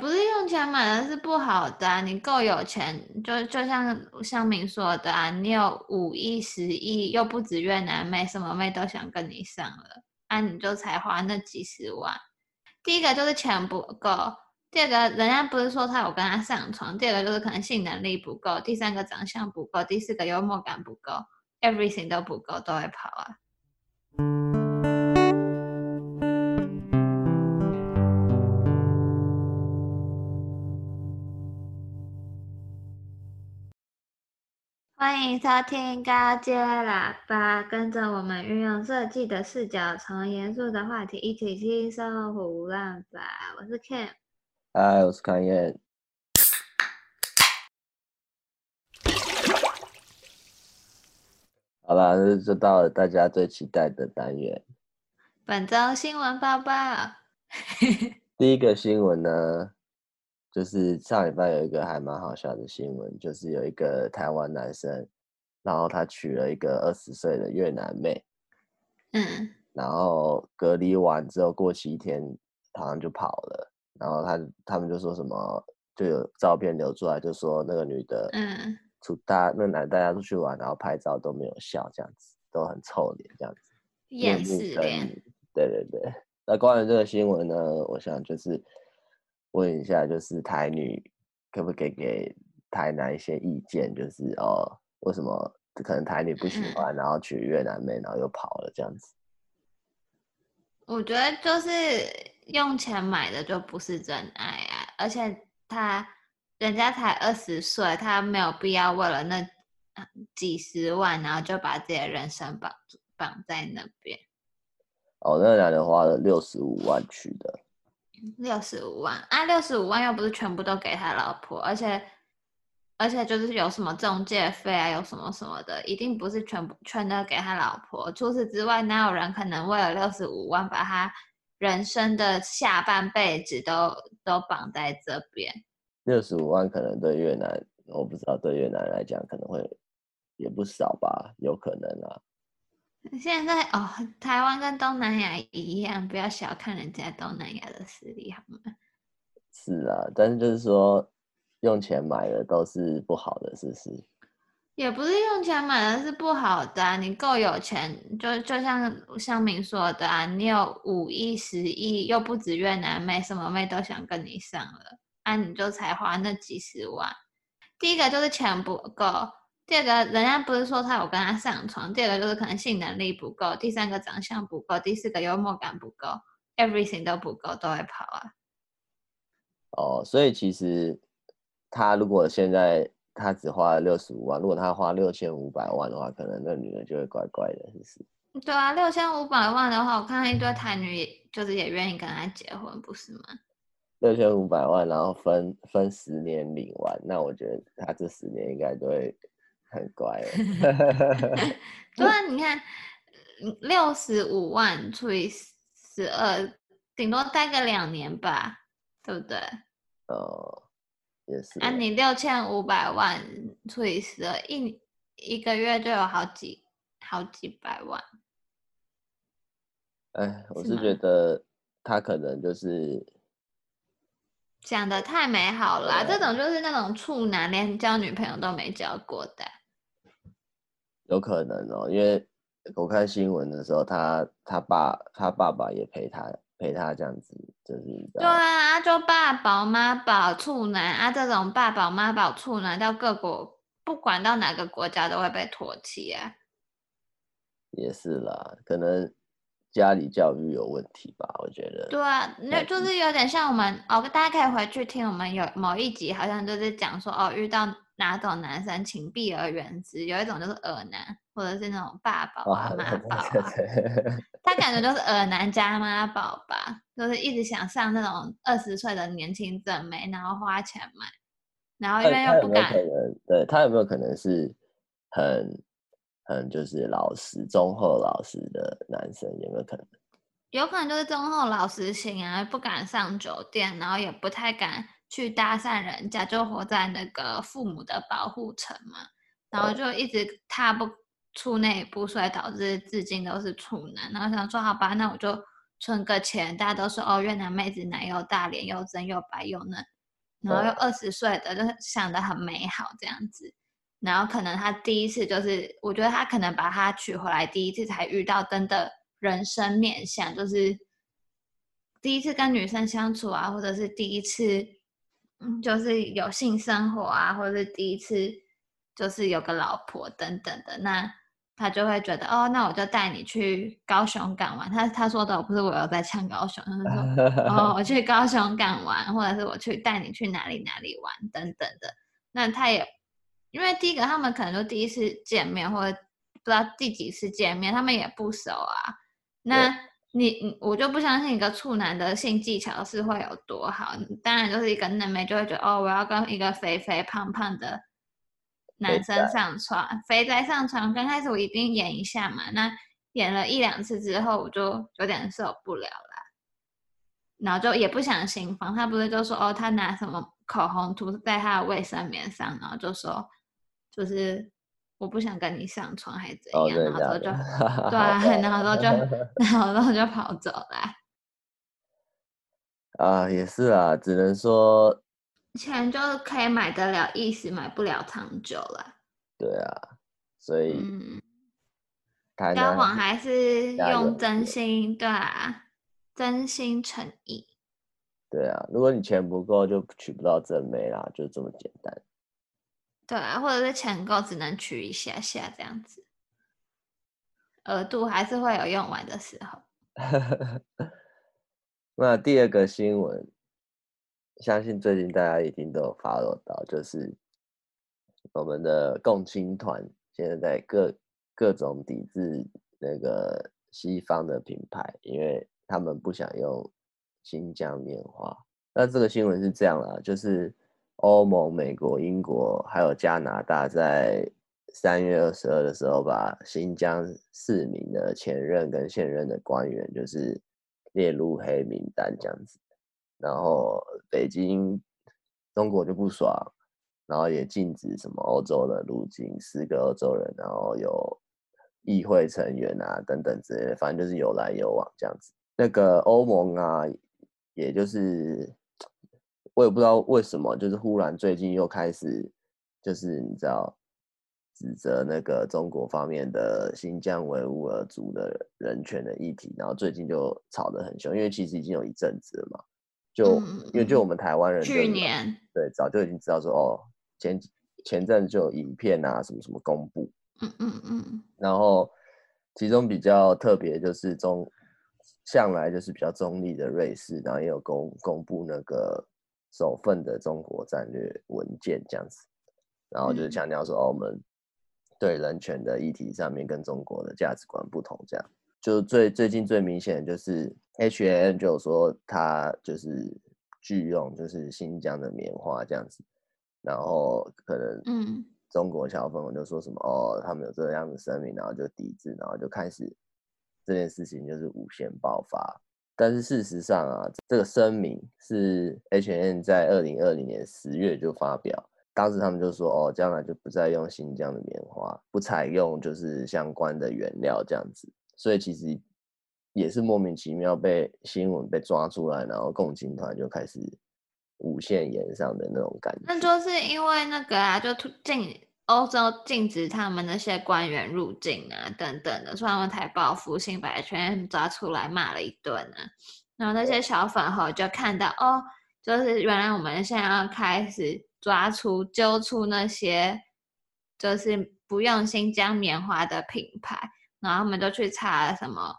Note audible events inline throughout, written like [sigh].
不是用钱买的是不好的，你够有钱，就就像乡民说的啊，你有五亿、十亿，又不止越南妹，什么妹都想跟你上了，啊，你就才花那几十万。第一个就是钱不够，第二个人家不是说他有跟他上床，第二个就是可能性能力不够，第三个长相不够，第四个幽默感不够，everything 都不够，都会跑啊。欢迎收听高阶喇叭，跟着我们运用设计的视角，从严肃的话题一起轻松胡乱吧。我是 Ken，嗨，我是康燕。好了，这就到了大家最期待的单元——本周新闻报报。[laughs] 第一个新闻呢？就是上礼拜有一个还蛮好笑的新闻，就是有一个台湾男生，然后他娶了一个二十岁的越南妹，嗯，然后隔离完之后过七天，好像就跑了，然后他他们就说什么，就有照片流出来，就说那个女的，嗯，出大那男大家出去玩，然后拍照都没有笑，这样子都很臭脸，这样子，厌世脸，对对对。那关于这个新闻呢，我想就是。问一下，就是台女可不可以给台男一些意见？就是哦，为什么可能台女不喜 [laughs] 欢，然后娶越南妹，然后又跑了这样子？我觉得就是用钱买的就不是真爱啊！而且他人家才二十岁，他没有必要为了那几十万，然后就把自己的人生绑绑在那边。哦，那男的花了六十五万去的。六十五万啊，六十五万又不是全部都给他老婆，而且而且就是有什么中介费啊，有什么什么的，一定不是全部全都给他老婆。除此之外，哪有人可能为了六十五万把他人生的下半辈子都都绑在这边？六十五万可能对越南，我不知道对越南来讲可能会也不少吧，有可能啊。现在哦，台湾跟东南亚一样，不要小看人家东南亚的实力，好吗？是啊，但是就是说，用钱买的都是不好的，是不是？也不是用钱买的是不好的啊，你够有钱，就就像向明说的啊，你有五亿、十亿，又不止越南妹，什么妹都想跟你上了，啊，你就才花那几十万。第一个就是钱不够。第二个，人家不是说他有跟他上床，第二个就是可能性能力不够，第三个长相不够，第四个幽默感不够，everything 都不够，都会跑啊。哦，所以其实他如果现在他只花了六十五万，如果他花六千五百万的话，可能那女人就会乖乖的，是不是？对啊，六千五百万的话，我看到一堆台女，就是也愿意跟他结婚，不是吗？六千五百万，然后分分十年领完，那我觉得他这十年应该都会。很乖 [laughs] [laughs] 对啊，你看，六十五万除以十二，顶多待个两年吧，对不对？哦，也是。啊，你六千五百万除以十二，一一个月就有好几好几百万。哎，我是觉得他可能就是讲的太美好了啦，这种就是那种处男，连交女朋友都没交过的。有可能哦，因为我看新闻的时候，他他爸他爸爸也陪他陪他这样子，就是对啊，就爸宝妈宝处男啊，这种爸宝妈宝处男到各国，不管到哪个国家都会被唾弃啊。也是啦，可能家里教育有问题吧，我觉得。对啊，那就是有点像我们哦，大家可以回去听我们有某一集，好像就是讲说哦，遇到。哪种男生请避而远之？有一种就是恶男，或者是那种爸爸啊、妈 [laughs] 宝啊。他感觉 [laughs] 就是恶男加妈宝吧，就是一直想上那种二十岁的年轻正妹，然后花钱买，然后因为又不敢。对他有没有可能是很很就是老实、忠厚、老实的男生？有没有可能？有可能就是忠厚老实型啊，不敢上酒店，然后也不太敢。去搭讪人家，就活在那个父母的保护层嘛，然后就一直踏不出那一步，所以导致至今都是处男。然后想说，好吧，那我就存个钱，大家都说哦，越南妹子奶又大，脸又真又白又嫩，然后又二十岁的，就是想的很美好这样子。然后可能他第一次就是，我觉得他可能把他娶回来，第一次才遇到真的人生面相，就是第一次跟女生相处啊，或者是第一次，嗯，就是有性生活啊，或者是第一次就是有个老婆等等的，那他就会觉得哦，那我就带你去高雄港玩。他他说的不是我有在唱高雄，他说 [laughs] 哦，我去高雄港玩，或者是我去带你去哪里哪里玩等等的，那他也。因为第一个，他们可能就第一次见面，或者不知道第几次见面，他们也不熟啊。那你，你我就不相信一个处男的性技巧是会有多好。当然，就是一个嫩妹就会觉得，哦，我要跟一个肥肥胖胖的男生上床，肥宅上床。刚开始我一定演一下嘛，那演了一两次之后，我就有点受不了了，然后就也不想行房。他不是就说，哦，他拿什么口红涂在他的卫生棉上，然后就说。就是我不想跟你上床，还是怎样？哦、然后就 [laughs] 对啊，然后就 [laughs] 然后就跑走了。啊，也是啊，只能说钱就可以买得了一时，买不了长久了。对啊，所以、嗯、交往还是用真心，对啊，真心诚意。对啊，如果你钱不够，就娶不到正妹啦，就这么简单。对啊，或者是钱够，只能取一下下这样子，额度还是会有用完的时候。[laughs] 那第二个新闻，相信最近大家一定都有 follow 到，就是我们的共青团现在在各各种抵制那个西方的品牌，因为他们不想用新疆棉花。那这个新闻是这样啦，就是。欧盟、美国、英国还有加拿大，在三月二十二的时候，把新疆四名的前任跟现任的官员，就是列入黑名单这样子。然后北京、中国就不爽，然后也禁止什么欧洲的入境，四个欧洲人，然后有议会成员啊等等之类的，反正就是有来有往这样子。那个欧盟啊，也就是。我也不知道为什么，就是忽然最近又开始，就是你知道，指责那个中国方面的新疆维吾尔族的人权的议题，然后最近就吵得很凶，因为其实已经有一阵子了嘛，就、嗯、因为就我们台湾人去年对早就已经知道说哦，前前阵就有影片啊什么什么公布，嗯嗯嗯，然后其中比较特别就是中向来就是比较中立的瑞士，然后也有公公布那个。首份的中国战略文件这样子，然后就是强调说哦，我们对人权的议题上面跟中国的价值观不同，这样。就最最近最明显的就是 hn 就有说他就是拒用就是新疆的棉花这样子，然后可能嗯。中国小粉红就说什么哦，他们有这样的声明，然后就抵制，然后就开始这件事情就是无限爆发。但是事实上啊，这个声明是 H&M 在二零二零年十月就发表，当时他们就说，哦，将来就不再用新疆的棉花，不采用就是相关的原料这样子，所以其实也是莫名其妙被新闻被抓出来，然后共青团就开始无限延上的那种感觉。那就是因为那个啊，就突进。欧洲禁止他们那些官员入境啊，等等的，所以他们才报复性把 H&M 抓出来骂了一顿啊。然后那些小粉红就看到，哦，就是原来我们现在要开始抓出、揪出那些就是不用新疆棉花的品牌，然后他们就去查了什么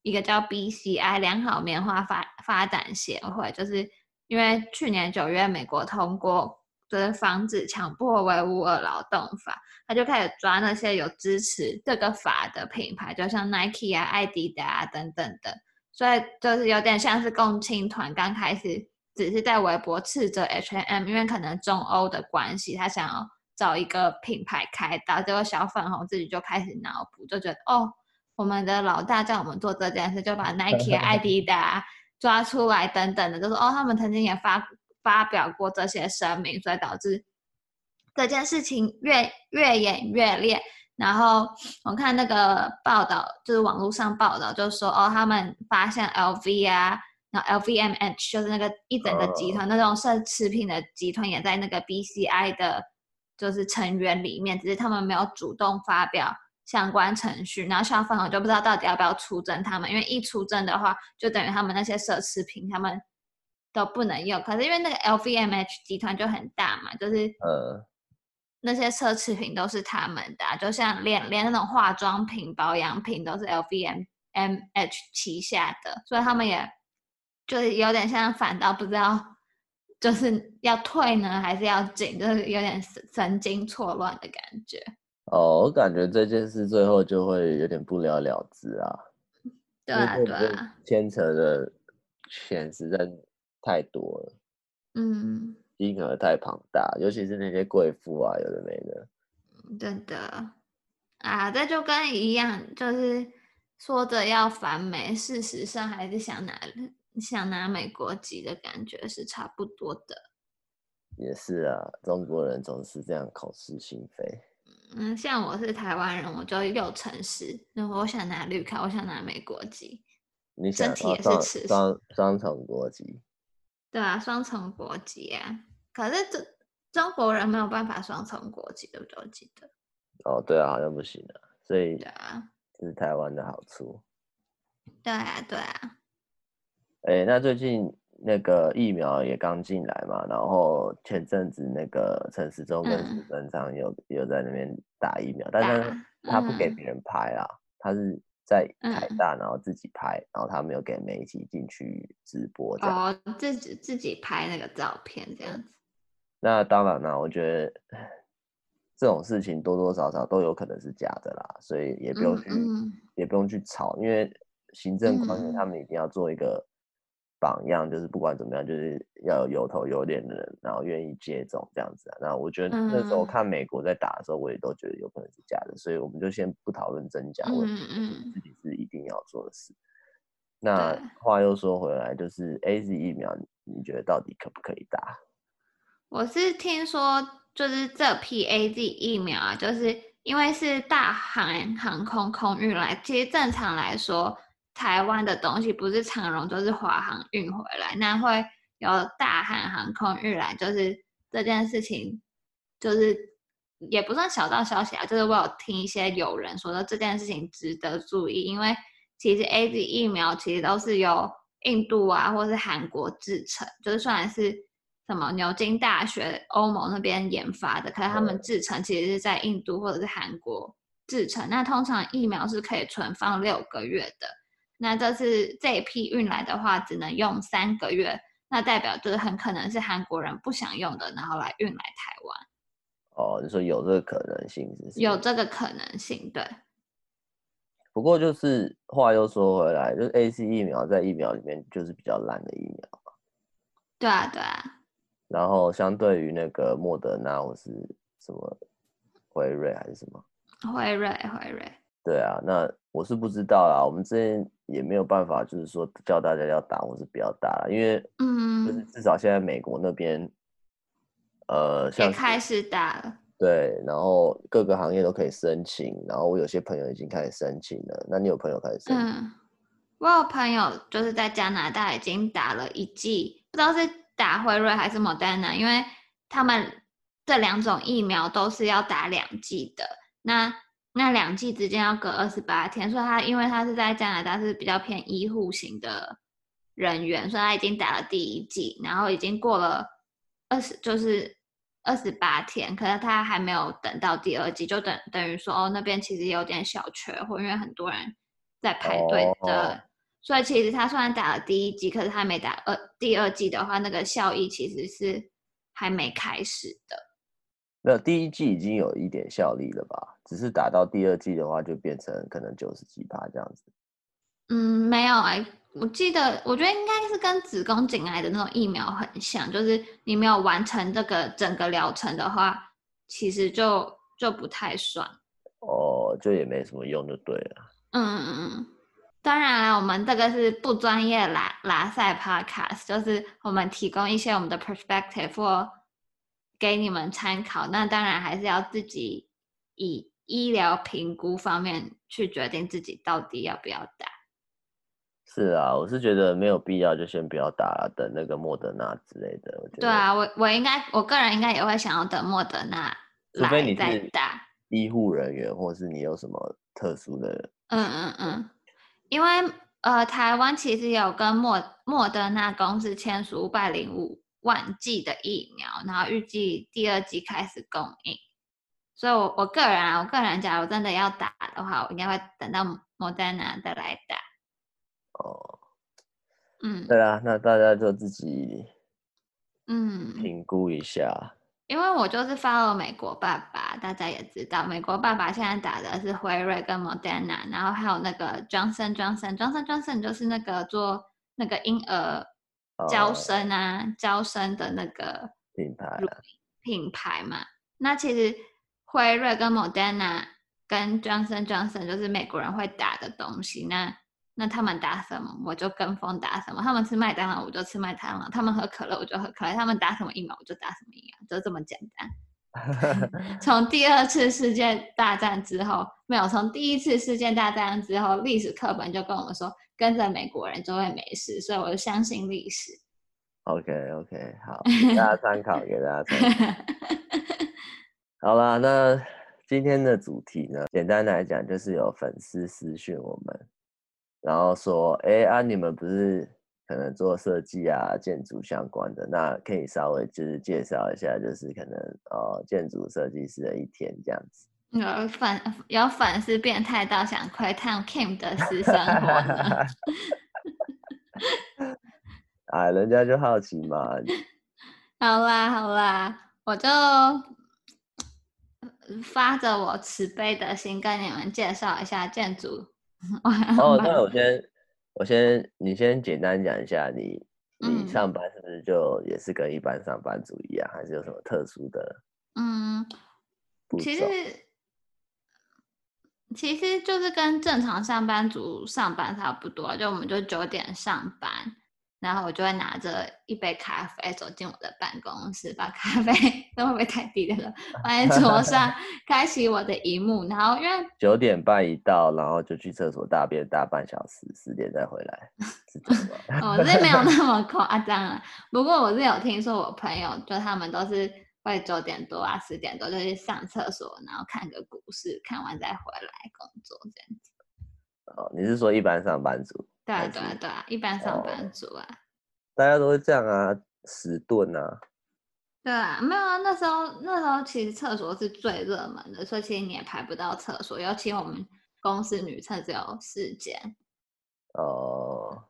一个叫 BCI 良好棉花发发展协会，就是因为去年九月美国通过。就是防止强迫维吾尔劳动法，他就开始抓那些有支持这个法的品牌，就像 Nike 啊、艾迪达啊等等的，所以就是有点像是共青团刚开始只是在微博斥责 H&M，因为可能中欧的关系，他想要找一个品牌开刀，结果小粉红自己就开始脑补，就觉得哦，我们的老大叫我们做这件事，就把 Nike 啊、[laughs] 艾迪达抓出来等等的，就说哦，他们曾经也发。发表过这些声明，所以导致这件事情越越演越烈。然后我看那个报道，就是网络上报道，就说哦，他们发现 LV 啊，然后 LVMH 就是那个一整个集团、uh, 那种奢侈品的集团，也在那个 BCI 的，就是成员里面，只是他们没有主动发表相关程序。然后消防我就不知道到底要不要出征他们，因为一出征的话，就等于他们那些奢侈品他们都不能用。可是因为那个 LVMH 集团就很大嘛，就是呃。Uh. 那些奢侈品都是他们的、啊，就像连连那种化妆品、保养品都是 LVMH 旗下的，所以他们也就是有点像反倒不知道，就是要退呢还是要紧，就是有点神经错乱的感觉。哦，我感觉这件事最后就会有点不了了之啊。对啊，对啊，牵扯的钱实在太多了。嗯。金额太庞大，尤其是那些贵妇啊，有的没的。真的啊，这就跟一样，就是说着要反美，事实上还是想拿想拿美国籍的感觉是差不多的。也是啊，中国人总是这样口是心非。嗯，像我是台湾人，我就又诚实。如果我想拿绿卡，我想拿美国籍。你想身体也是双双重国籍？对啊，双重国籍啊，可是这中国人没有办法双重国籍，对不对？我记得。哦，对啊，好像不行啊，所以对啊，这是台湾的好处。对啊，对啊。哎，那最近那个疫苗也刚进来嘛，然后前阵子那个陈时中跟苏贞昌有、嗯、有在那边打疫苗，但是他不给别人拍啊，嗯、他是。在台大，然后自己拍，嗯、然后他没有给媒体进去直播这样，哦，自己自己拍那个照片这样子。那当然啦，我觉得这种事情多多少少都有可能是假的啦，所以也不用去，嗯嗯、也不用去吵，因为行政官员他们一定要做一个。榜样就是不管怎么样，就是要有有头有脸的人，然后愿意接种这样子啊。那我觉得那时候看美国在打的时候，我也都觉得有可能是假的，所以我们就先不讨论真假问题，嗯，自己是一定要做的事。那话又说回来，就是 AZ 疫苗，你觉得到底可不可以打？我是听说，就是这批 AZ 疫苗啊，就是因为是大韩航空空运来，其实正常来说。台湾的东西不是长荣就是华航运回来，那会有大韩航空运来，就是这件事情，就是也不算小道消息啊，就是我有听一些友人说的这件事情值得注意，因为其实 AZ 疫苗其实都是由印度啊或是韩国制成，就是虽然是什么牛津大学、欧盟那边研发的，可是他们制成其实是在印度或者是韩国制成，那通常疫苗是可以存放六个月的。那这是这一批运来的话，只能用三个月，那代表就是很可能是韩国人不想用的，然后来运来台湾。哦，你说有这个可能性是是？有这个可能性，对。不过就是话又说回来，就是 A C 疫苗在疫苗里面就是比较烂的疫苗。对啊，对啊。然后相对于那个莫德纳或是什么辉瑞还是什么？辉瑞，辉瑞。对啊，那我是不知道啦。我们这边也没有办法，就是说叫大家要打或是不要打了，因为嗯，就是至少现在美国那边，呃，像也开始打了。对，然后各个行业都可以申请，然后我有些朋友已经开始申请了。那你有朋友开始申请？嗯，我有朋友就是在加拿大已经打了一剂，不知道是打辉瑞还是莫德纳，因为他们这两种疫苗都是要打两剂的。那那两剂之间要隔二十八天，所以他因为他是在加拿大是比较偏医护型的人员，所以他已经打了第一剂，然后已经过了二十就是二十八天，可是他还没有等到第二剂，就等等于说哦那边其实有点小缺货，因为很多人在排队的，oh. 所以其实他虽然打了第一剂，可是他没打二第二剂的话，那个效益其实是还没开始的。没有，第一季已经有一点效力了吧？只是打到第二季的话，就变成可能九十几趴这样子。嗯，没有哎、欸，我记得，我觉得应该是跟子宫颈癌的那种疫苗很像，就是你没有完成这个整个疗程的话，其实就就不太算。哦，就也没什么用，就对了。嗯嗯嗯，当然了，我们这个是不专业拉拉赛 podcast，就是我们提供一些我们的 perspective 或给你们参考，那当然还是要自己以医疗评估方面去决定自己到底要不要打。是啊，我是觉得没有必要就先不要打了，等那个莫德纳之类的。我觉得对啊，我我应该我个人应该也会想要等莫德纳来再打。医护人员，或是你有什么特殊的？嗯嗯嗯，因为呃，台湾其实有跟莫莫德纳公司签署五百零五万剂的疫苗，然后预计第二季开始供应。所以我，我我个人啊，我个人假如真的要打的话，我应该会等到莫德纳再来打。哦，嗯，对啊，那大家就自己嗯评估一下。嗯因为我就是 follow 美国爸爸，大家也知道，美国爸爸现在打的是辉瑞跟 Moderna，然后还有那个 Johnson Johnson，Johnson Johnson 就是那个做那个婴儿娇生啊，娇、哦、生的那个品牌品牌嘛。那其实辉瑞跟 Moderna 跟 Johnson Johnson 就是美国人会打的东西，那。那他们打什么，我就跟风打什么。他们吃麦当劳，我就吃麦当劳；他们喝可乐，我就喝可乐。他们打什么疫苗，我就打什么疫苗，就这么简单。[laughs] 从第二次世界大战之后，没有，从第一次世界大战之后，历史课本就跟我们说，跟着美国人就会没事，所以我就相信历史。OK OK，好，给大家 [laughs] 参考，给大家参考。好啦，那今天的主题呢，简单来讲就是有粉丝私讯我们。然后说，哎啊，你们不是可能做设计啊、建筑相关的，那可以稍微就是介绍一下，就是可能呃建筑设计师的一天这样子。有粉有粉丝变态到想窥探 Kim 的私生活呢？[laughs] 哎，人家就好奇嘛。[laughs] 好啦好啦，我就发着我慈悲的心跟你们介绍一下建筑。[laughs] 哦，那我先，我先，你先简单讲一下你，你你上班是不是就也是跟一般上班族一样，嗯、还是有什么特殊的？嗯，其实其实就是跟正常上班族上班差不多，就我们就九点上班。然后我就会拿着一杯咖啡走进我的办公室，把咖啡 [laughs] 都会不会太低了，放在桌上，[laughs] 开启我的荧幕。然后因为九点半一到，然后就去厕所大便大半小时，十点再回来，是这样吗？[laughs] 我是没有那么夸张啊。不过我是有听说，我朋友就他们都是会九点多啊，十点多就去上厕所，然后看个股市，看完再回来工作这样子。哦，你是说一般上班族？对啊，对啊，对啊，一般上班族啊，哦、大家都会这样啊，迟钝啊。对啊，没有啊，那时候那时候其实厕所是最热门的，所以其实你也排不到厕所，尤其我们公司女厕只有四间。哦，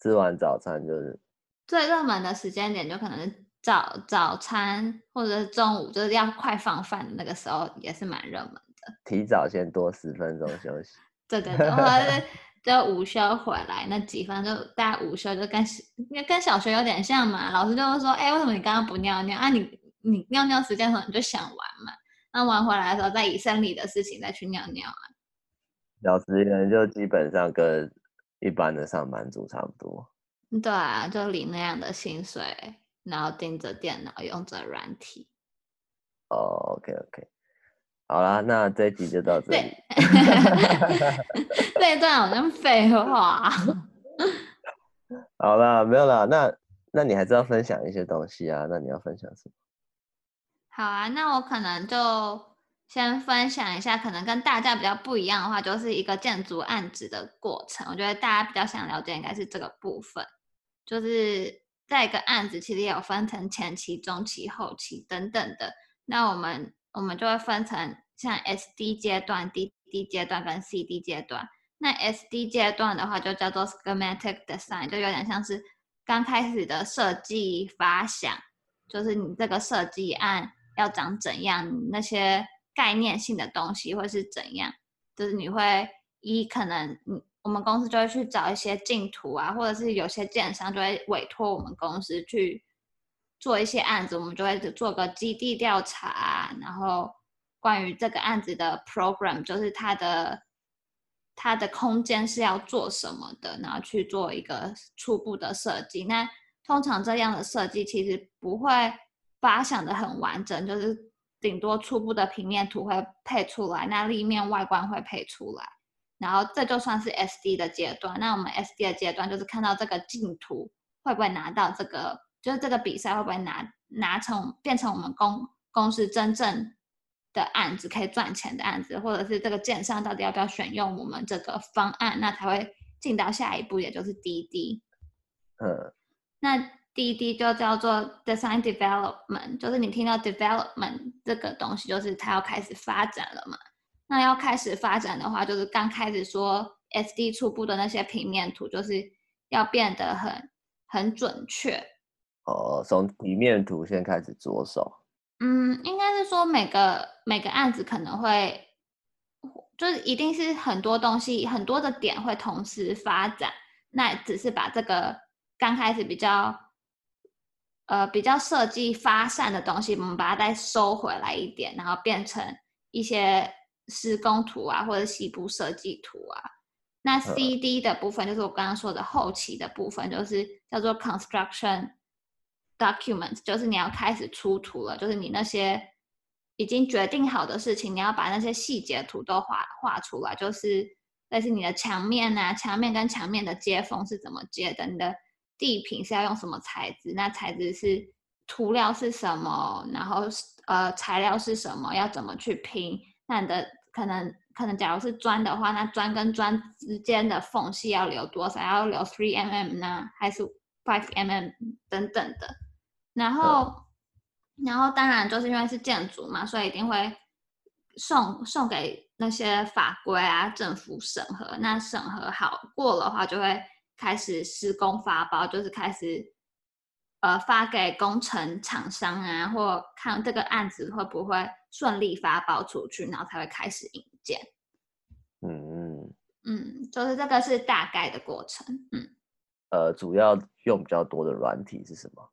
吃完早餐就是最热门的时间点，就可能是早早餐或者是中午，就是要快放饭的那个时候，也是蛮热门的。提早先多十分钟休息。对对对，或者是。就午休回来那几分，就大家午休就跟跟小学有点像嘛。老师就会说：“哎、欸，为什么你刚刚不尿尿啊？你你尿尿时间的时候你就想玩嘛。那玩回来的时候再以生理的事情再去尿尿啊。”小职员就基本上跟一般的上班族差不多。对啊，就领那样的薪水，然后盯着电脑，用着软体。哦、oh，OK OK。好啦，那这一集就到这里。[laughs] 这一段好像废话。[laughs] 好啦，没有啦。那那你还是要分享一些东西啊？那你要分享什么？好啊，那我可能就先分享一下，可能跟大家比较不一样的话，就是一个建筑案子的过程。我觉得大家比较想了解应该是这个部分，就是在一个案子其实也有分成前期、中期、后期等等的。那我们我们就会分成。像 S D 阶段、D D 阶段跟 C D 阶段。那 S D 阶段的话，就叫做 schematic design，就有点像是刚开始的设计发想，就是你这个设计案要长怎样，那些概念性的东西会是怎样。就是你会一可能，嗯我们公司就会去找一些竞图啊，或者是有些建商就会委托我们公司去做一些案子，我们就会做个基地调查，然后。关于这个案子的 program，就是它的它的空间是要做什么的，然后去做一个初步的设计。那通常这样的设计其实不会发想的很完整，就是顶多初步的平面图会配出来，那立面外观会配出来，然后这就算是 SD 的阶段。那我们 SD 的阶段就是看到这个竞图会不会拿到这个，就是这个比赛会不会拿拿成变成我们公公司真正的案子，可以赚钱的案子，或者是这个建商到底要不要选用我们这个方案，那才会进到下一步，也就是滴滴。嗯，那。滴滴就叫做 Design Development，就是你听到 Development 这个东西，就是它要开始发展了嘛。那要开始发展的话，就是刚开始说 SD 初步的那些平面图，就是要变得很很准确。哦，从平面图先开始着手。嗯，应该是说每个每个案子可能会，就是一定是很多东西很多的点会同时发展，那只是把这个刚开始比较。呃，比较设计发散的东西，我们把它再收回来一点，然后变成一些施工图啊，或者细部设计图啊。那 CD 的部分就是我刚刚说的后期的部分，就是叫做 construction document，就是你要开始出图了，就是你那些已经决定好的事情，你要把那些细节图都画画出来，就是但是你的墙面啊，墙面跟墙面的接缝是怎么接的，你的。地坪是要用什么材质？那材质是涂料是什么？然后呃材料是什么？要怎么去拼？那你的可能可能假如是砖的话，那砖跟砖之间的缝隙要留多少？要留 three mm 呢，还是 five mm 等等的？然后、嗯、然后当然就是因为是建筑嘛，所以一定会送送给那些法规啊政府审核。那审核好过的话，就会。开始施工发包，就是开始，呃，发给工程厂商啊，或看这个案子会不会顺利发包出去，然后才会开始营建。嗯嗯，就是这个是大概的过程。嗯，呃，主要用比较多的软体是什么？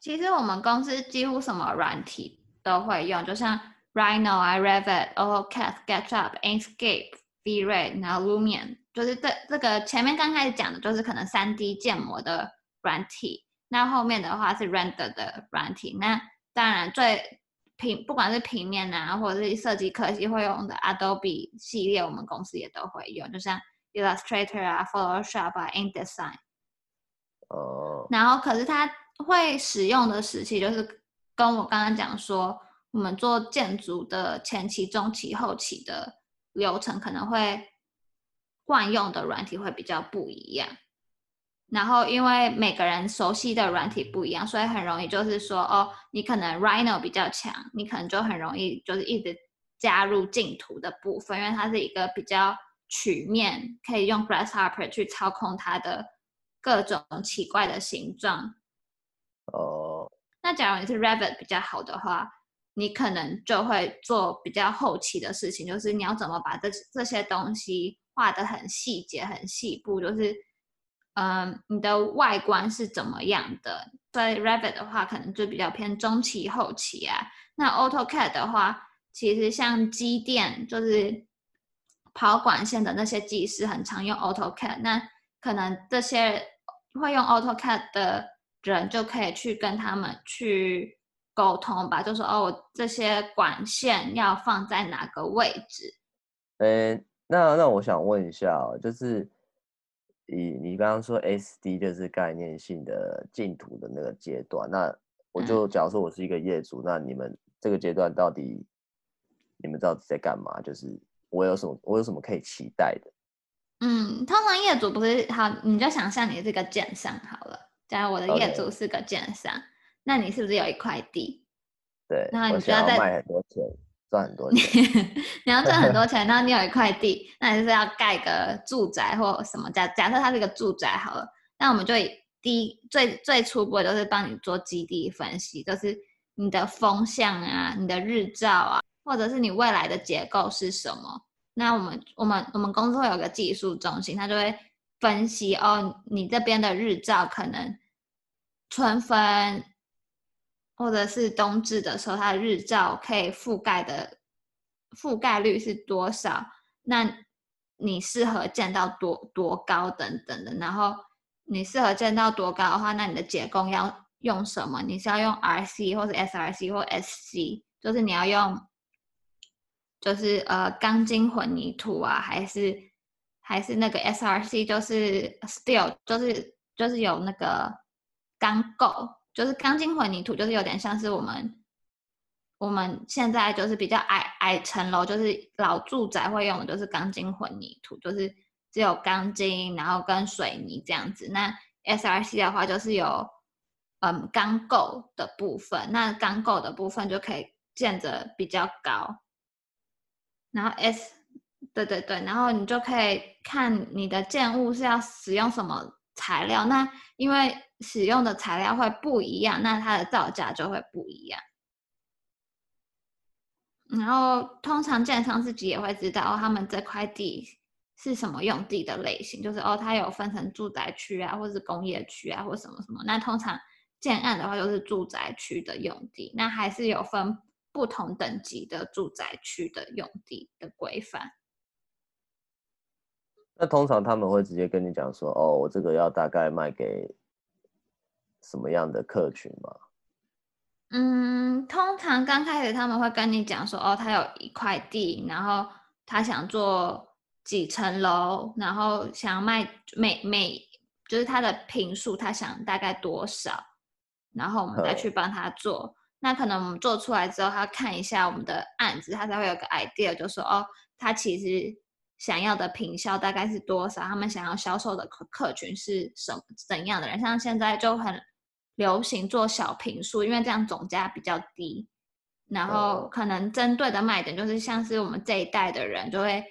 其实我们公司几乎什么软体都会用，就像 Rhino iRevit、AutoCAD、SketchUp、Inkscape、V-Ray，然后 Lumion。就是这这个前面刚开始讲的，就是可能三 D 建模的软体，那后面的话是 render 的软体。那当然最平，不管是平面啊，或者是设计科技会用的 Adobe 系列，我们公司也都会用，就像 Illustrator 啊、Photoshop 啊、InDesign。哦。然后可是它会使用的时期，就是跟我刚刚讲说，我们做建筑的前期、中期、后期的流程可能会。惯用的软体会比较不一样，然后因为每个人熟悉的软体不一样，所以很容易就是说，哦，你可能 Rhino 比较强，你可能就很容易就是一直加入竞图的部分，因为它是一个比较曲面，可以用 Grasshopper 去操控它的各种奇怪的形状。哦。那假如你是 Revit 比较好的话，你可能就会做比较后期的事情，就是你要怎么把这这些东西。画的很细节、很细部，就是，嗯，你的外观是怎么样的？所以 Revit 的话，可能就比较偏中期、后期啊。那 AutoCAD 的话，其实像机电，就是跑管线的那些技师，很常用 AutoCAD。那可能这些会用 AutoCAD 的人，就可以去跟他们去沟通吧，就说哦，我这些管线要放在哪个位置？嗯。那那我想问一下哦，就是以你刚刚说 SD 就是概念性的净土的那个阶段，那我就假如说我是一个业主，那你们这个阶段到底你们到底在干嘛？就是我有什么我有什么可以期待的？嗯，通常业主不是好，你就想象你这个建商好了，假如我的业主是个建商，Okay. 那你是不是有一块地？对，那你需要再卖很多钱。赚很多钱，[laughs] 你要赚很多钱，那你有一块地，[laughs] 那你就是要盖个住宅或什么？假假设它是一个住宅好了，那我们就以第一最最初步的就是帮你做基地分析，就是你的风向啊，你的日照啊，或者是你未来的结构是什么？那我们我们我们公司会有个技术中心，它就会分析哦，你这边的日照可能春分。或者是冬至的时候，它的日照可以覆盖的覆盖率是多少？那你适合建到多多高等等的。然后你适合建到多高的话，那你的结构要用什么？你是要用 RC 或者 SRC 或 SC 就是你要用，就是呃钢筋混凝土啊，还是还是那个 SRC，就是 steel，就是就是有那个钢构，就是钢筋混凝土，就是有点像是我们我们现在就是比较矮矮层楼，就是老住宅会用的，就是钢筋混凝土，就是只有钢筋，然后跟水泥这样子。那 SRC 的话，就是有嗯钢构的部分，那钢构的部分就可以建得比较高。然后 S，对对对，然后你就可以看你的建物是要使用什么材料，那因为使用的材料会不一样，那它的造价就会不一样。然后通常建商自己也会知道，哦，他们这块地是什么用地的类型，就是哦，它有分成住宅区啊，或是工业区啊，或什么什么。那通常建案的话，就是住宅区的用地，那还是有分不同等级的住宅区的用地的规范。那通常他们会直接跟你讲说，哦，我这个要大概卖给什么样的客群吗？嗯，通常刚开始他们会跟你讲说，哦，他有一块地，然后他想做几层楼，然后想卖每每就是他的坪数，他想大概多少，然后我们再去帮他做。那可能我们做出来之后，他看一下我们的案子，他才会有个 idea，就说，哦，他其实想要的坪效大概是多少，他们想要销售的客客群是什么怎样的人，像现在就很。流行做小坪数，因为这样总价比较低，然后可能针对的卖点就是像是我们这一代的人就会，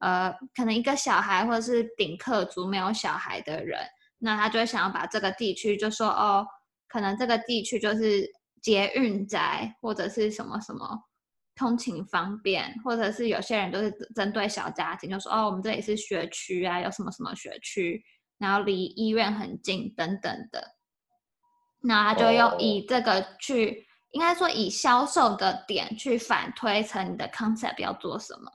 呃，可能一个小孩或者是顶客族没有小孩的人，那他就会想要把这个地区就说哦，可能这个地区就是捷运宅或者是什么什么通勤方便，或者是有些人都是针对小家庭，就说哦，我们这里是学区啊，有什么什么学区，然后离医院很近等等的。那他就用以这个去，oh. 应该说以销售的点去反推成你的 concept 要做什么，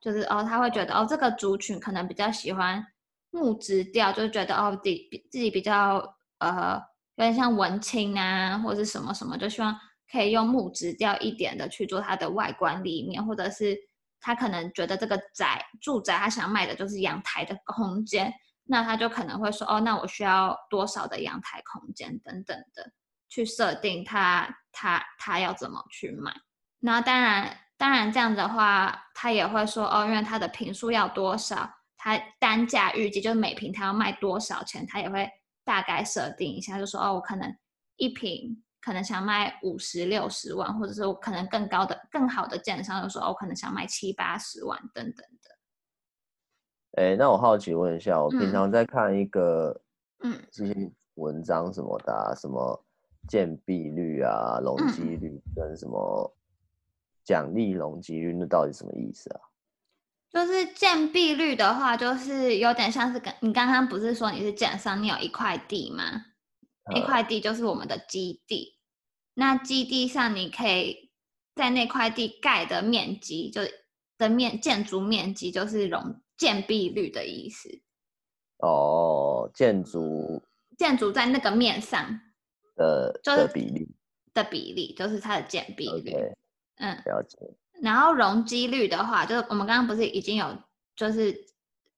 就是哦，他会觉得哦，这个族群可能比较喜欢木质调，就是觉得哦，自己自己比较呃有点像文青啊，或者是什么什么，就希望可以用木质调一点的去做它的外观里面，或者是他可能觉得这个宅住宅他想卖的就是阳台的空间。那他就可能会说，哦，那我需要多少的阳台空间等等的，去设定他他他要怎么去买。那当然当然这样的话，他也会说，哦，因为他的坪数要多少，他单价预计就是每坪他要卖多少钱，他也会大概设定一下，就说，哦，我可能一坪可能想卖五十六十万，或者是我可能更高的更好的建商就说，哦，我可能想卖七八十万等等的。哎，那我好奇问一下，我平常在看一个，嗯，这些文章什么的、啊嗯，什么建蔽率啊、容积率跟什么奖励容积率，那到底什么意思啊？就是建蔽率的话，就是有点像是跟你刚刚不是说你是建商，你有一块地吗？嗯、一块地就是我们的基地，那基地上你可以在那块地盖的面积，就的面建筑面积就是容。建蔽率的意思，哦，建筑建筑在那个面上的、就是、的比例的比例，就是它的建蔽率。Okay, 嗯，了解。然后容积率的话，就是我们刚刚不是已经有，就是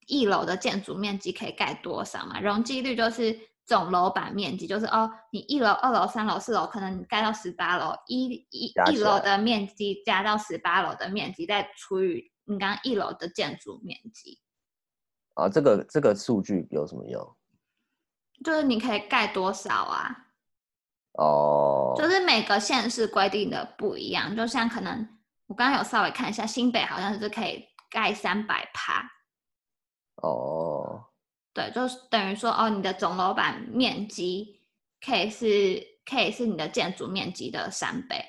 一楼的建筑面积可以盖多少嘛？容积率就是总楼板面积，就是哦，你一楼、二楼、三楼、四楼，可能你盖到十八楼，一一一楼的面积加到十八楼的面积，再除以。你刚刚一楼的建筑面积啊，这个这个数据有什么用？就是你可以盖多少啊？哦，就是每个县市规定的不一样，就像可能我刚刚有稍微看一下，新北好像是可以盖三百趴。哦，对，就是等于说哦，你的总楼板面积可以是可以是你的建筑面积的三倍。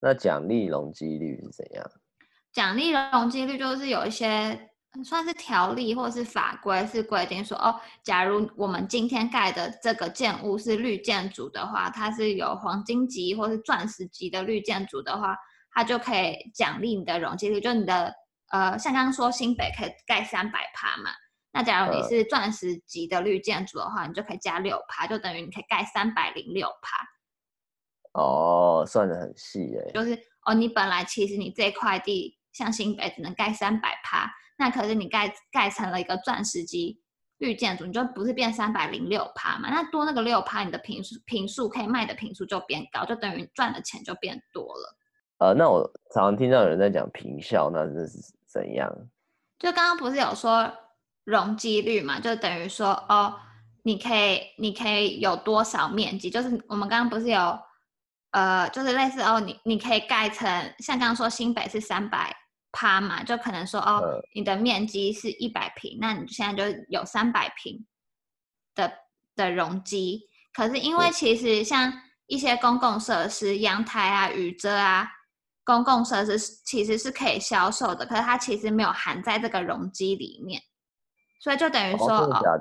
那奖励容积率是怎样？奖励容积率就是有一些算是条例或是法规是规定说哦，假如我们今天盖的这个建物是绿建筑的话，它是有黄金级或是钻石级的绿建筑的话，它就可以奖励你的容积率，就你的呃，像刚刚说新北可以盖三百趴嘛，那假如你是钻石级的绿建筑的话，你就可以加六趴，就等于你可以盖三百零六趴。哦，算的很细耶。就是哦，你本来其实你这块地像新北只能盖三百趴，那可是你盖盖成了一个钻石级绿建筑，你就不是变三百零六趴嘛？那多那个六趴，你的坪数坪数可以卖的坪数就变高，就等于赚的钱就变多了。呃，那我常常听到有人在讲坪效，那这是怎样？就刚刚不是有说容积率嘛？就等于说哦。你可以，你可以有多少面积？就是我们刚刚不是有，呃，就是类似哦，你你可以盖成像刚刚说新北是三百趴嘛，就可能说哦，嗯、你的面积是一百平，那你现在就有三百平的的容积。可是因为其实像一些公共设施，阳台啊、雨遮啊，公共设施其实是可以销售的，可是它其实没有含在这个容积里面，所以就等于说哦。哦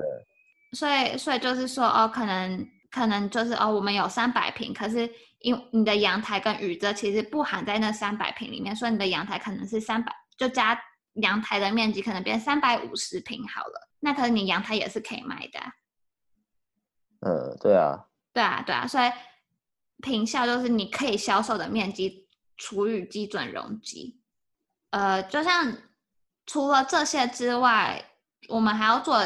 所以，所以就是说，哦，可能，可能就是，哦，我们有三百平，可是因你的阳台跟雨遮其实不含在那三百平里面，所以你的阳台可能是三百，就加阳台的面积可能变三百五十平好了。那可是你阳台也是可以卖的。嗯，对啊。对啊，对啊，所以平效就是你可以销售的面积除以基准容积。呃，就像除了这些之外，我们还要做。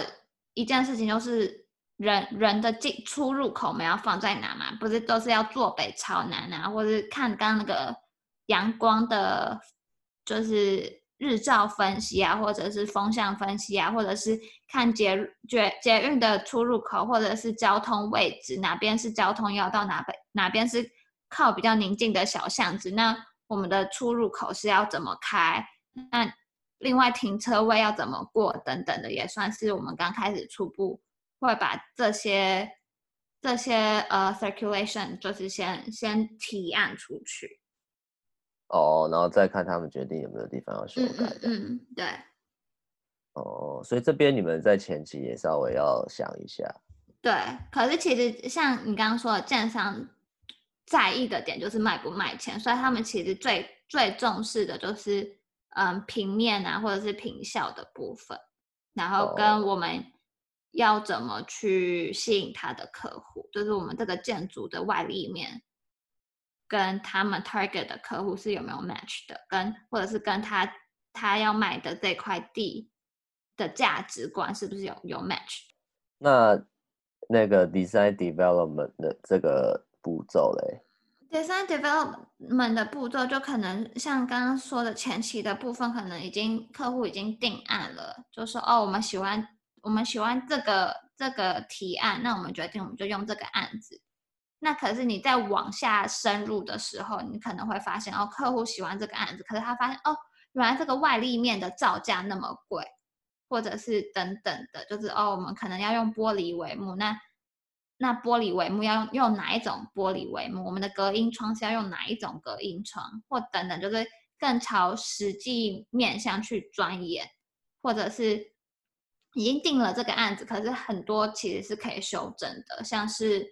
一件事情就是人人的进出入口，我们要放在哪嘛？不是都是要坐北朝南啊，或是看刚刚那个阳光的，就是日照分析啊，或者是风向分析啊，或者是看捷捷捷运的出入口，或者是交通位置，哪边是交通要道，哪边哪边是靠比较宁静的小巷子，那我们的出入口是要怎么开？那另外停车位要怎么过等等的，也算是我们刚开始初步会把这些这些呃 circulation 就是先先提案出去。哦，然后再看他们决定有没有地方要修改的。嗯，嗯，对。哦，所以这边你们在前期也稍微要想一下。对，可是其实像你刚刚说的，建商在意的点就是卖不卖钱，所以他们其实最最重视的就是。嗯，平面啊，或者是平效的部分，然后跟我们要怎么去吸引他的客户，就是我们这个建筑的外立面，跟他们 target 的客户是有没有 match 的，跟或者是跟他他要买的这块地的价值观是不是有有 match？那那个 design development 的这个步骤嘞？Design development 的步骤就可能像刚刚说的前期的部分，可能已经客户已经定案了，就说哦，我们喜欢我们喜欢这个这个提案，那我们决定我们就用这个案子。那可是你在往下深入的时候，你可能会发现哦，客户喜欢这个案子，可是他发现哦，原来这个外立面的造价那么贵，或者是等等的，就是哦，我们可能要用玻璃帷幕那。那玻璃帷幕要用用哪一种玻璃帷幕？我们的隔音窗是要用哪一种隔音窗？或等等，就是更朝实际面向去钻研，或者是已经定了这个案子，可是很多其实是可以修正的，像是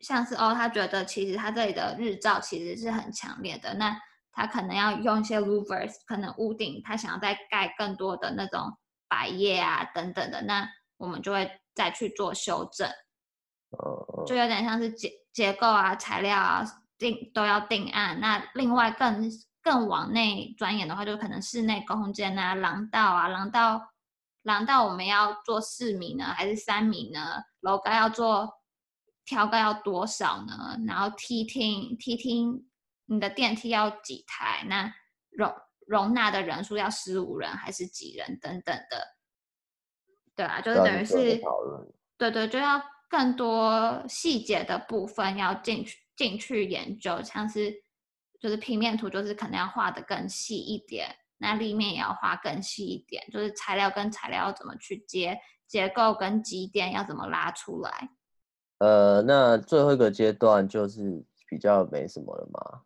像是哦，他觉得其实他这里的日照其实是很强烈的，那他可能要用一些 louvers，可能屋顶他想要再盖更多的那种百叶啊等等的，那我们就会再去做修正。就有点像是结结构啊、材料啊定都要定案。那另外更更往内钻研的话，就可能室内空间啊、廊道啊、廊道廊道我们要做四米呢，还是三米呢？楼高要做挑高要多少呢？然后梯厅梯厅你的电梯要几台？那容容纳的人数要十五人还是几人等等的？对啊，就是等于是对对，就要。更多细节的部分要进去进去研究，像是就是平面图，就是可能要画的更细一点，那立面也要画更细一点，就是材料跟材料要怎么去接，结构跟基点要怎么拉出来。呃，那最后一个阶段就是比较没什么了嘛，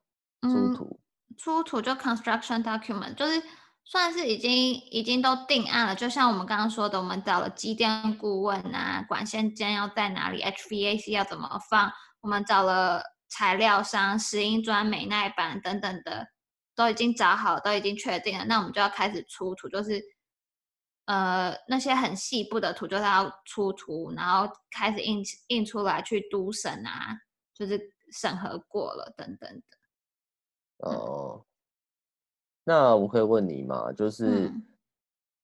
出图。嗯，出图就 construction document，就是。算是已经已经都定案了，就像我们刚刚说的，我们找了机电顾问啊，管线间要在哪里，HVAC 要怎么放，我们找了材料商，石英砖、美耐板等等的，都已经找好，都已经确定了。那我们就要开始出图，就是呃那些很细部的图就是要出图，然后开始印印出来去督审啊，就是审核过了等等的。哦，那我可以问你嘛？就是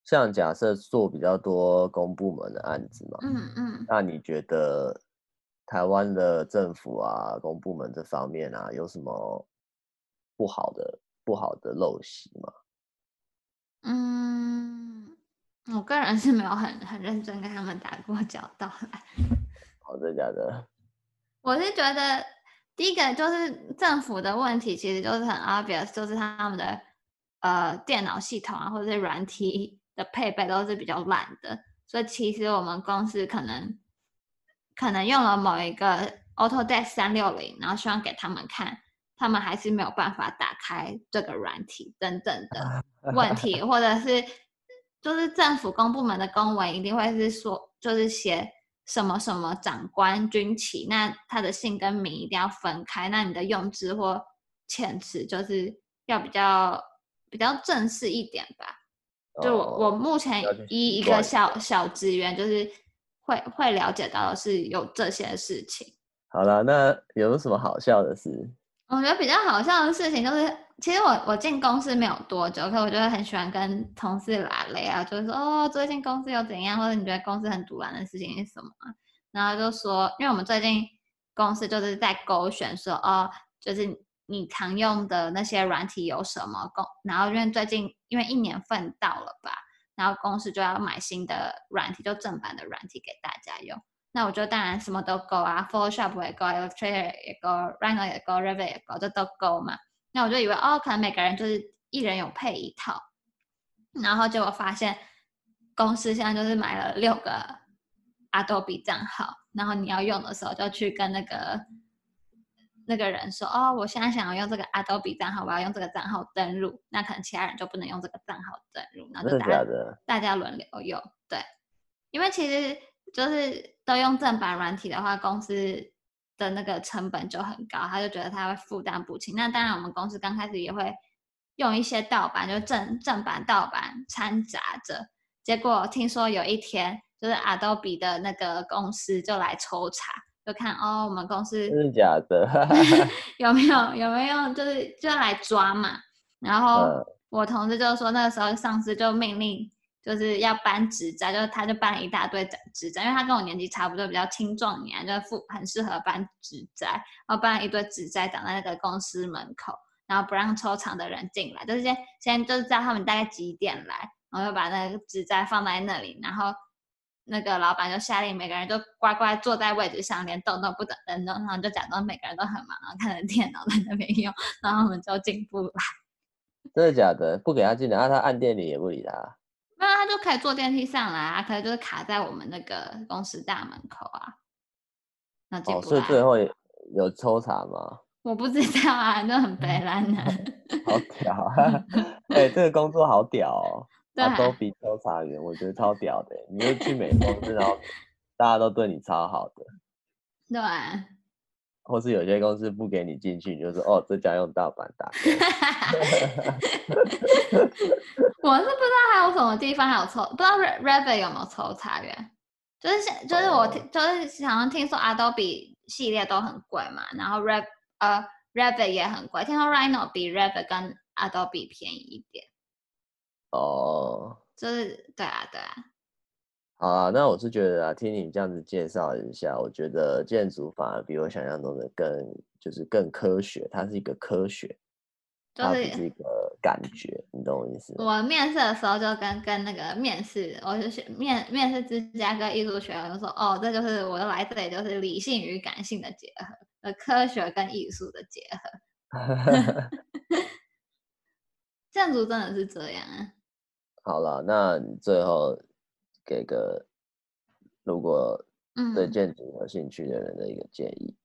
像假设做比较多公部门的案子嘛，嗯嗯，那你觉得台湾的政府啊，公部门这方面啊，有什么不好的不好的陋习吗？嗯，我个人是没有很很认真跟他们打过交道。[laughs] 好的，假的。我是觉得第一个就是政府的问题，其实就是很 obvious，就是他们的呃电脑系统啊，或者是软体的配备都是比较烂的。所以其实我们公司可能可能用了某一个 Autodesk 三六零，然后希望给他们看，他们还是没有办法打开这个软体等等的问题，[laughs] 或者是就是政府公部门的公文一定会是说，就是写。什么什么长官军旗，那他的姓跟名一定要分开。那你的用字或遣词就是要比较比较正式一点吧。就我、哦、我目前以一个小小职员，就是会会了解到的是有这些事情。好了，那有什么好笑的事？我觉得比较好笑的事情就是。其实我我进公司没有多久，可我觉得很喜欢跟同事拉雷啊，就是说哦，最近公司又怎样，或者你觉得公司很堵然的事情是什么？然后就说，因为我们最近公司就是在勾选说哦，就是你常用的那些软体有什么公，然后因为最近因为一年份到了吧，然后公司就要买新的软体，就正版的软体给大家用。那我就当然什么都勾啊，Photoshop 也勾，Illustrator 也勾，Rhino 也勾，Revit 也勾，这都勾嘛。那我就以为哦，可能每个人就是一人有配一套，然后结果发现公司现在就是买了六个 Adobe 账号，然后你要用的时候就去跟那个那个人说哦，我现在想要用这个 Adobe 账号，我要用这个账号登录，那可能其他人就不能用这个账号登录，然后就大家大家轮流用，对，因为其实就是都用正版软体的话，公司。的那个成本就很高，他就觉得他会负担不起。那当然，我们公司刚开始也会用一些盗版，就正正版盗版掺杂着。结果听说有一天，就是 Adobe 的那个公司就来抽查，就看哦，我们公司真的假的？[laughs] 有没有有没有就是就来抓嘛？然后我同事就说，那个时候上司就命令。就是要搬职灾，就他就搬了一大堆职灾，因为他跟我年纪差不多，比较青壮年，就富很适合搬职灾，然后搬了一堆职灾挡在那个公司门口，然后不让抽厂的人进来，就是先先就是知道他们大概几点来，然后就把那个职灾放在那里，然后那个老板就下令每个人都乖乖坐在位置上，连动都不等，等动，然后就假装每个人都很忙，然后看着电脑在那边用，然后我们就进不来。真的假的？不给他进来，那他按电铃也不理他。那他就可以坐电梯上来啊，可能就是卡在我们那个公司大门口啊。那进不来。哦，所以最后有抽查吗？我不知道啊，就很悲惨呢。好屌啊！[laughs] 哎、欸，这个工作好屌哦。对。都比抽查员，我觉得超屌的。你会去美公司，然后大家都对你超好的。[laughs] 对。或是有些公司不给你进去，你就说哦，这家用盗版打。[laughs] 我是不知道还有什么地方还有抽，不知道 Revit 有没有抽查员？就是就是我听，就是好像听说 Adobe 系列都很贵嘛，然后 Rev 呃 Revit 也很贵，听说 Rhino 比 Revit 跟 Adobe 便宜一点。哦。就是对啊对啊。好啊，那我是觉得啊，听你这样子介绍一下，我觉得建筑反而比我想象中的更就是更科学，它是一个科学，就是、它不是一个感觉，你懂我意思吗？我面试的时候就跟跟那个面试，我就选面面试芝加哥艺术学院，我就说哦，这就是我来这里就是理性与感性的结合，呃，科学跟艺术的结合。[laughs] 建筑真的是这样啊。好了，那你最后。给个如果对建筑有兴趣的人的一个建议。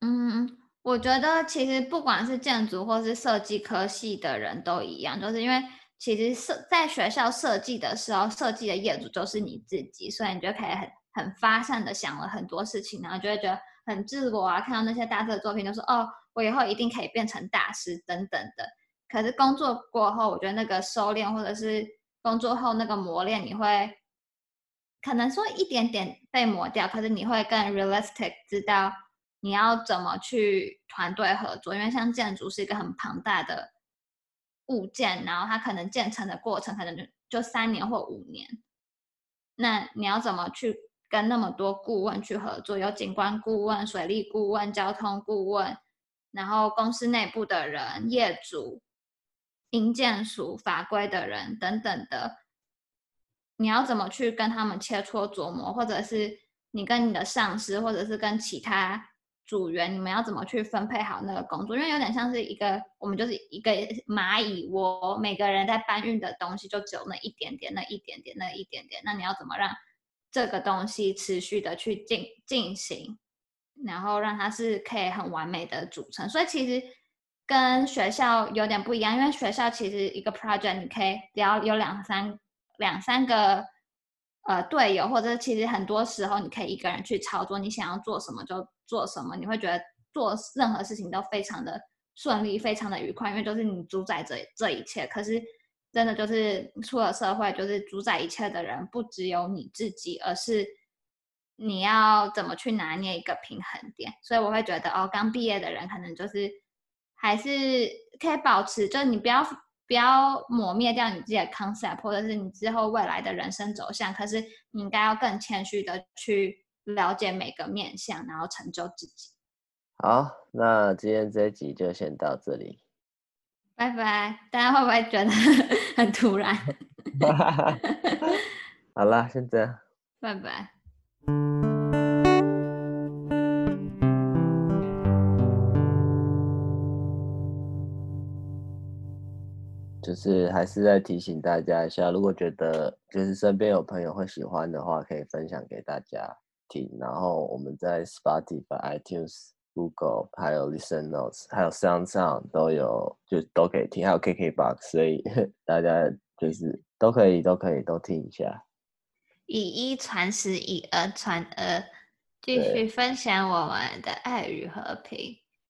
嗯，我觉得其实不管是建筑或是设计科系的人都一样，就是因为其实设在学校设计的时候，设计的业主就是你自己，所以你就可以很很发散的想了很多事情，然后就会觉得很自我啊。看到那些大师的作品，就说哦，我以后一定可以变成大师等等的。可是工作过后，我觉得那个收敛或者是工作后那个磨练，你会。可能说一点点被磨掉，可是你会更 realistic 知道你要怎么去团队合作？因为像建筑是一个很庞大的物件，然后它可能建成的过程可能就就三年或五年。那你要怎么去跟那么多顾问去合作？有景观顾问、水利顾问、交通顾问，然后公司内部的人、业主、营建署、法规的人等等的，你要怎么去跟他们切磋琢磨，或者是你跟你的上司，或者是跟其他。组员，你们要怎么去分配好那个工作？因为有点像是一个，我们就是一个蚂蚁窝，每个人在搬运的东西就只有那一点点，那一点点，那一点点。那你要怎么让这个东西持续的去进进行，然后让它是可以很完美的组成？所以其实跟学校有点不一样，因为学校其实一个 project 你可以只要有两三两三个。呃，队友，或者其实很多时候你可以一个人去操作，你想要做什么就做什么，你会觉得做任何事情都非常的顺利，非常的愉快，因为就是你主宰着这一切。可是真的就是出了社会，就是主宰一切的人不只有你自己，而是你要怎么去拿捏一个平衡点。所以我会觉得，哦，刚毕业的人可能就是还是可以保持，就是你不要。不要抹灭掉你自己的 concept，或者是你之后未来的人生走向。可是你应该要更谦虚的去了解每个面向，然后成就自己。好，那今天这一集就先到这里。拜拜，大家会不会觉得 [laughs] 很突然？[laughs] 好了，先这样。拜拜。就是还是在提醒大家一下，如果觉得就是身边有朋友会喜欢的话，可以分享给大家听。然后我们在 Spotify、iTunes、Google，还有 Listen Notes，还有 SoundOn 都有，就都可以听，还有 KKBox，所以 [laughs] 大家就是都可以，都可以都听一下。以一传十，以讹传讹，继续分享我们的爱与和平。